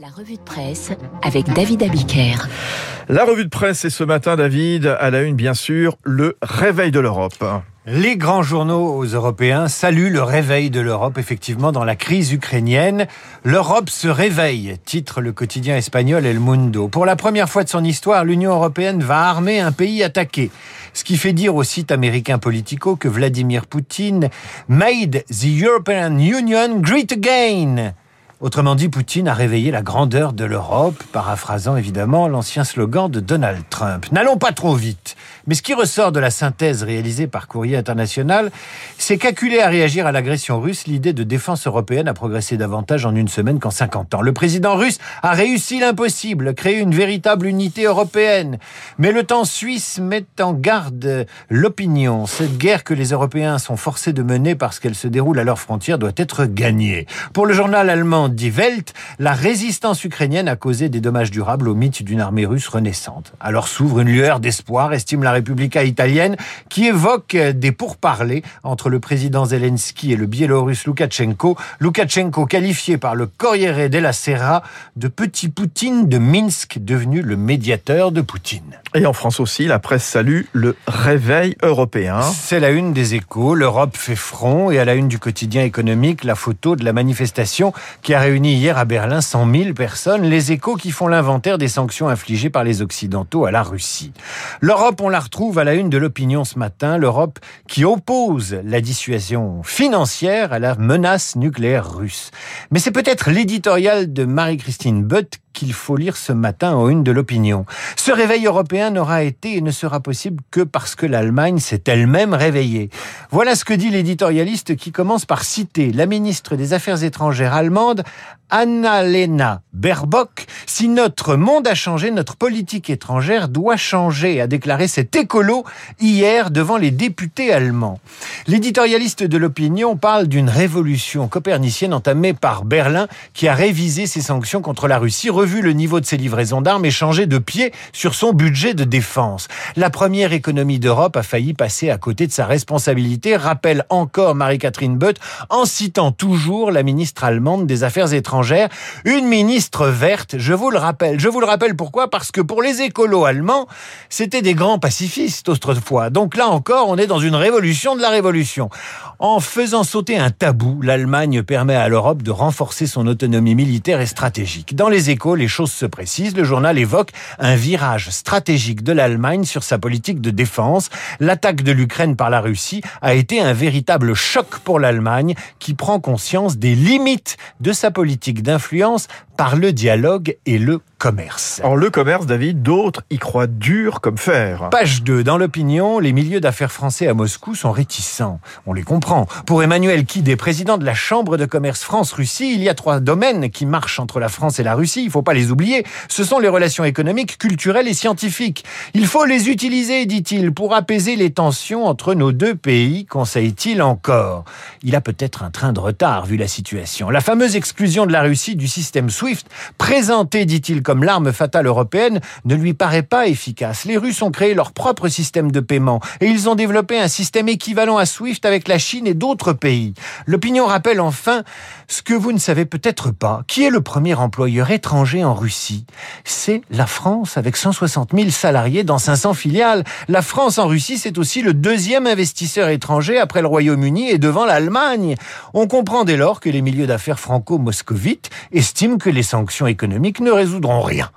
La revue de presse avec David Abiker. La revue de presse est ce matin, David, à la une, bien sûr, le réveil de l'Europe. Les grands journaux européens saluent le réveil de l'Europe, effectivement, dans la crise ukrainienne. L'Europe se réveille, titre le quotidien espagnol El Mundo. Pour la première fois de son histoire, l'Union européenne va armer un pays attaqué. Ce qui fait dire au site américain Politico que Vladimir Poutine made the European Union great again. Autrement dit, Poutine a réveillé la grandeur de l'Europe, paraphrasant évidemment l'ancien slogan de Donald Trump. N'allons pas trop vite. Mais ce qui ressort de la synthèse réalisée par Courrier International, c'est qu'acculé à réagir à l'agression russe, l'idée de défense européenne a progressé davantage en une semaine qu'en 50 ans. Le président russe a réussi l'impossible, créer une véritable unité européenne. Mais le temps suisse met en garde l'opinion. Cette guerre que les Européens sont forcés de mener parce qu'elle se déroule à leurs frontières doit être gagnée. Pour le journal allemand Die Welt, la résistance ukrainienne a causé des dommages durables au mythe d'une armée russe renaissante. Alors s'ouvre une lueur d'espoir, estime la République italienne, qui évoque des pourparlers entre le président Zelensky et le biélorusse Loukachenko. Loukachenko qualifié par le Corriere della Sera de petit Poutine de Minsk, devenu le médiateur de Poutine. Et en France aussi, la presse salue le réveil européen. C'est la une des échos. L'Europe fait front et à la une du quotidien économique, la photo de la manifestation qui a réuni hier à Berlin 100 000 personnes, les échos qui font l'inventaire des sanctions infligées par les Occidentaux à la Russie. L'Europe, on la retrouve à la une de l'opinion ce matin, l'Europe qui oppose la dissuasion financière à la menace nucléaire russe. Mais c'est peut-être l'éditorial de Marie-Christine Butt qu'il faut lire ce matin en une de l'opinion. Ce réveil européen n'aura été et ne sera possible que parce que l'Allemagne s'est elle-même réveillée. Voilà ce que dit l'éditorialiste qui commence par citer la ministre des Affaires étrangères allemande, Annalena Baerbock. Si notre monde a changé, notre politique étrangère doit changer, a déclaré cet écolo hier devant les députés allemands. L'éditorialiste de l'opinion parle d'une révolution copernicienne entamée par Berlin qui a révisé ses sanctions contre la Russie revu le niveau de ses livraisons d'armes et changé de pied sur son budget de défense. La première économie d'Europe a failli passer à côté de sa responsabilité, rappelle encore Marie-Catherine Butt, en citant toujours la ministre allemande des Affaires étrangères, une ministre verte, je vous le rappelle. Je vous le rappelle pourquoi? Parce que pour les écolos allemands, c'était des grands pacifistes autrefois. Donc là encore, on est dans une révolution de la révolution. En faisant sauter un tabou, l'Allemagne permet à l'Europe de renforcer son autonomie militaire et stratégique. Dans les échos, les choses se précisent. Le journal évoque un virage stratégique de l'Allemagne sur sa politique de défense. L'attaque de l'Ukraine par la Russie a été un véritable choc pour l'Allemagne qui prend conscience des limites de sa politique d'influence par le dialogue et le commerce. En le commerce, David, d'autres y croient dur comme fer. Page 2. Dans l'opinion, les milieux d'affaires français à Moscou sont réticents. On les comprend. Pour Emmanuel Kidé, président de la Chambre de commerce France-Russie, il y a trois domaines qui marchent entre la France et la Russie. Il ne faut pas les oublier. Ce sont les relations économiques, culturelles et scientifiques. Il faut les utiliser, dit-il, pour apaiser les tensions entre nos deux pays, conseille-t-il encore. Il a peut-être un train de retard vu la situation. La fameuse exclusion de la Russie du système SWIFT, présentée, dit-il, comme l'arme fatale européenne, ne lui paraît pas efficace. Les Russes ont créé leur propre système de paiement et ils ont développé un système équivalent à SWIFT avec la Chine et d'autres pays. L'opinion rappelle enfin ce que vous ne savez peut-être pas. Qui est le premier employeur étranger en Russie? C'est la France avec 160 000 salariés dans 500 filiales. La France en Russie, c'est aussi le deuxième investisseur étranger après le Royaume-Uni et devant l'Allemagne. On comprend dès lors que les milieux d'affaires franco-moscovites estiment que les sanctions économiques ne résoudront rien.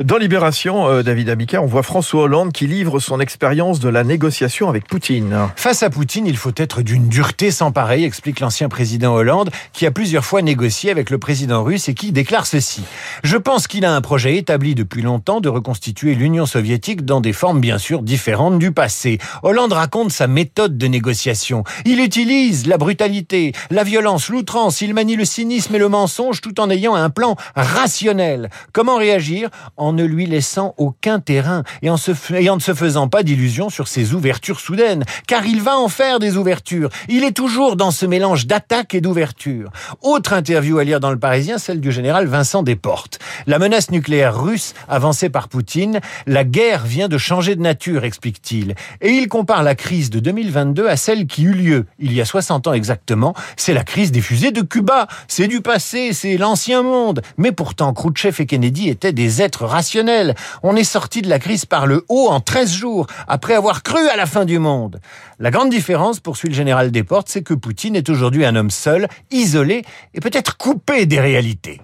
Dans Libération, euh, David Abika, on voit François Hollande qui livre son expérience de la négociation avec Poutine. Face à Poutine, il faut être d'une dureté sans pareil, explique l'ancien président Hollande, qui a plusieurs fois négocié avec le président russe et qui déclare ceci. Je pense qu'il a un projet établi depuis longtemps de reconstituer l'Union soviétique dans des formes bien sûr différentes du passé. Hollande raconte sa méthode de négociation. Il utilise la brutalité, la violence, l'outrance, il manie le cynisme et le mensonge tout en ayant un plan rationnel. Comment réagir en ne lui laissant aucun terrain et en, et en ne se faisant pas d'illusions sur ses ouvertures soudaines, car il va en faire des ouvertures. Il est toujours dans ce mélange d'attaque et d'ouverture. Autre interview à lire dans le Parisien, celle du général Vincent Desportes. La menace nucléaire russe avancée par Poutine, la guerre vient de changer de nature, explique-t-il. Et il compare la crise de 2022 à celle qui eut lieu il y a 60 ans exactement. C'est la crise des fusées de Cuba. C'est du passé, c'est l'ancien monde. Monde. Mais pourtant, Khrouchtchev et Kennedy étaient des êtres rationnels. On est sorti de la crise par le haut en 13 jours, après avoir cru à la fin du monde. La grande différence, poursuit le général Desportes, c'est que Poutine est aujourd'hui un homme seul, isolé et peut-être coupé des réalités.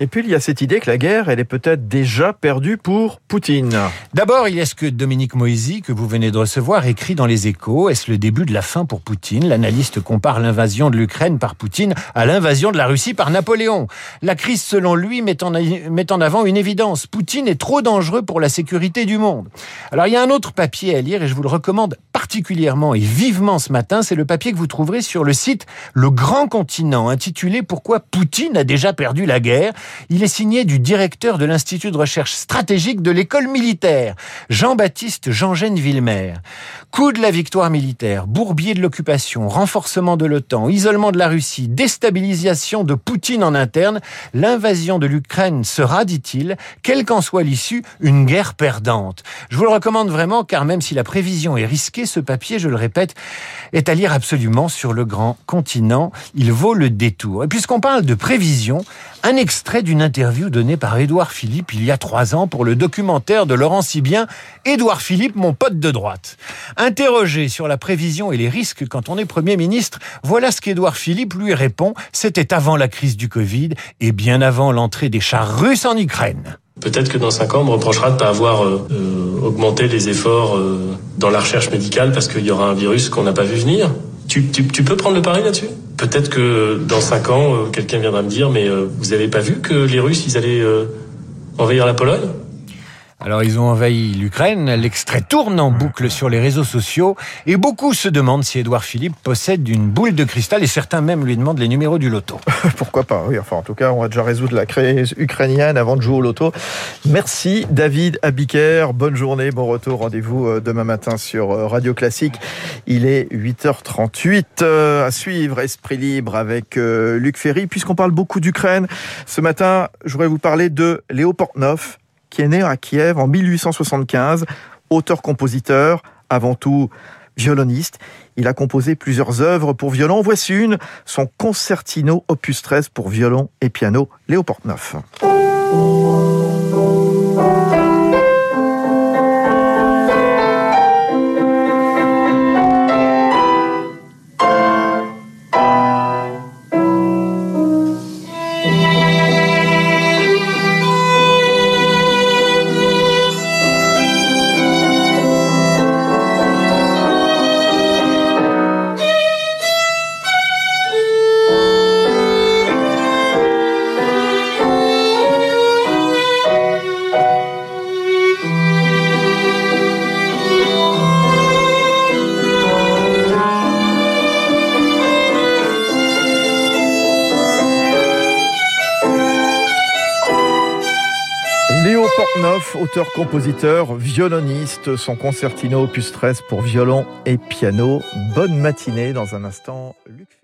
Et puis il y a cette idée que la guerre, elle est peut-être déjà perdue pour Poutine. D'abord, il y a ce que Dominique Moisy, que vous venez de recevoir, écrit dans les échos. Est-ce le début de la fin pour Poutine? L'analyste compare l'invasion de l'Ukraine par Poutine à l'invasion de la Russie par Napoléon. La crise, selon lui, met en, avant une évidence. Poutine est trop dangereux pour la sécurité du monde. Alors il y a un autre papier à lire et je vous le recommande particulièrement et vivement ce matin, c'est le papier que vous trouverez sur le site Le Grand Continent, intitulé Pourquoi Poutine a déjà perdu la guerre? Il est signé du directeur de l'Institut de recherche stratégique de l'école militaire, Jean-Baptiste Jean-Gène Villemer. Coup de la victoire militaire, bourbier de l'occupation, renforcement de l'OTAN, isolement de la Russie, déstabilisation de Poutine en interne, l'invasion de l'Ukraine sera, dit-il, quelle qu'en soit l'issue, une guerre perdante. Je vous le recommande vraiment car même si la prévision est risquée, ce papier, je le répète, est à lire absolument sur le grand continent. Il vaut le détour. Et puisqu'on parle de prévision, un extrait d'une interview donnée par Édouard Philippe il y a trois ans pour le documentaire de Laurent Sibien, Édouard Philippe, mon pote de droite. Interrogé sur la prévision et les risques quand on est Premier ministre, voilà ce qu'Édouard Philippe lui répond. C'était avant la crise du Covid et bien avant l'entrée des chars russes en Ukraine. Peut-être que dans cinq ans, on me reprochera de ne pas avoir euh, augmenté les efforts euh, dans la recherche médicale parce qu'il y aura un virus qu'on n'a pas vu venir. Tu, peux prendre le pari là-dessus? Peut-être que dans cinq ans, euh, quelqu'un viendra me dire, mais vous avez pas vu que les Russes, ils allaient envahir la Pologne? Alors ils ont envahi l'Ukraine, l'extrait tourne en boucle sur les réseaux sociaux et beaucoup se demandent si Édouard Philippe possède une boule de cristal et certains même lui demandent les numéros du loto. Pourquoi pas, oui. Enfin en tout cas on va déjà résoudre la crise ukrainienne avant de jouer au loto. Merci David Abiker, bonne journée, bon retour, rendez-vous euh, demain matin sur euh, Radio Classique. Il est 8h38 euh, à suivre Esprit Libre avec Luc Ferry. Puisqu'on parle beaucoup d'Ukraine, ce matin je voudrais vous parler de Léo Portneuf qui est né à Kiev en 1875, auteur-compositeur, avant tout violoniste. Il a composé plusieurs œuvres pour violon. Voici une, son concertino opus 13 pour violon et piano, Léopold Neuf. auteur-compositeur, violoniste, son concertino opus 13 pour violon et piano. Bonne matinée dans un instant, Luc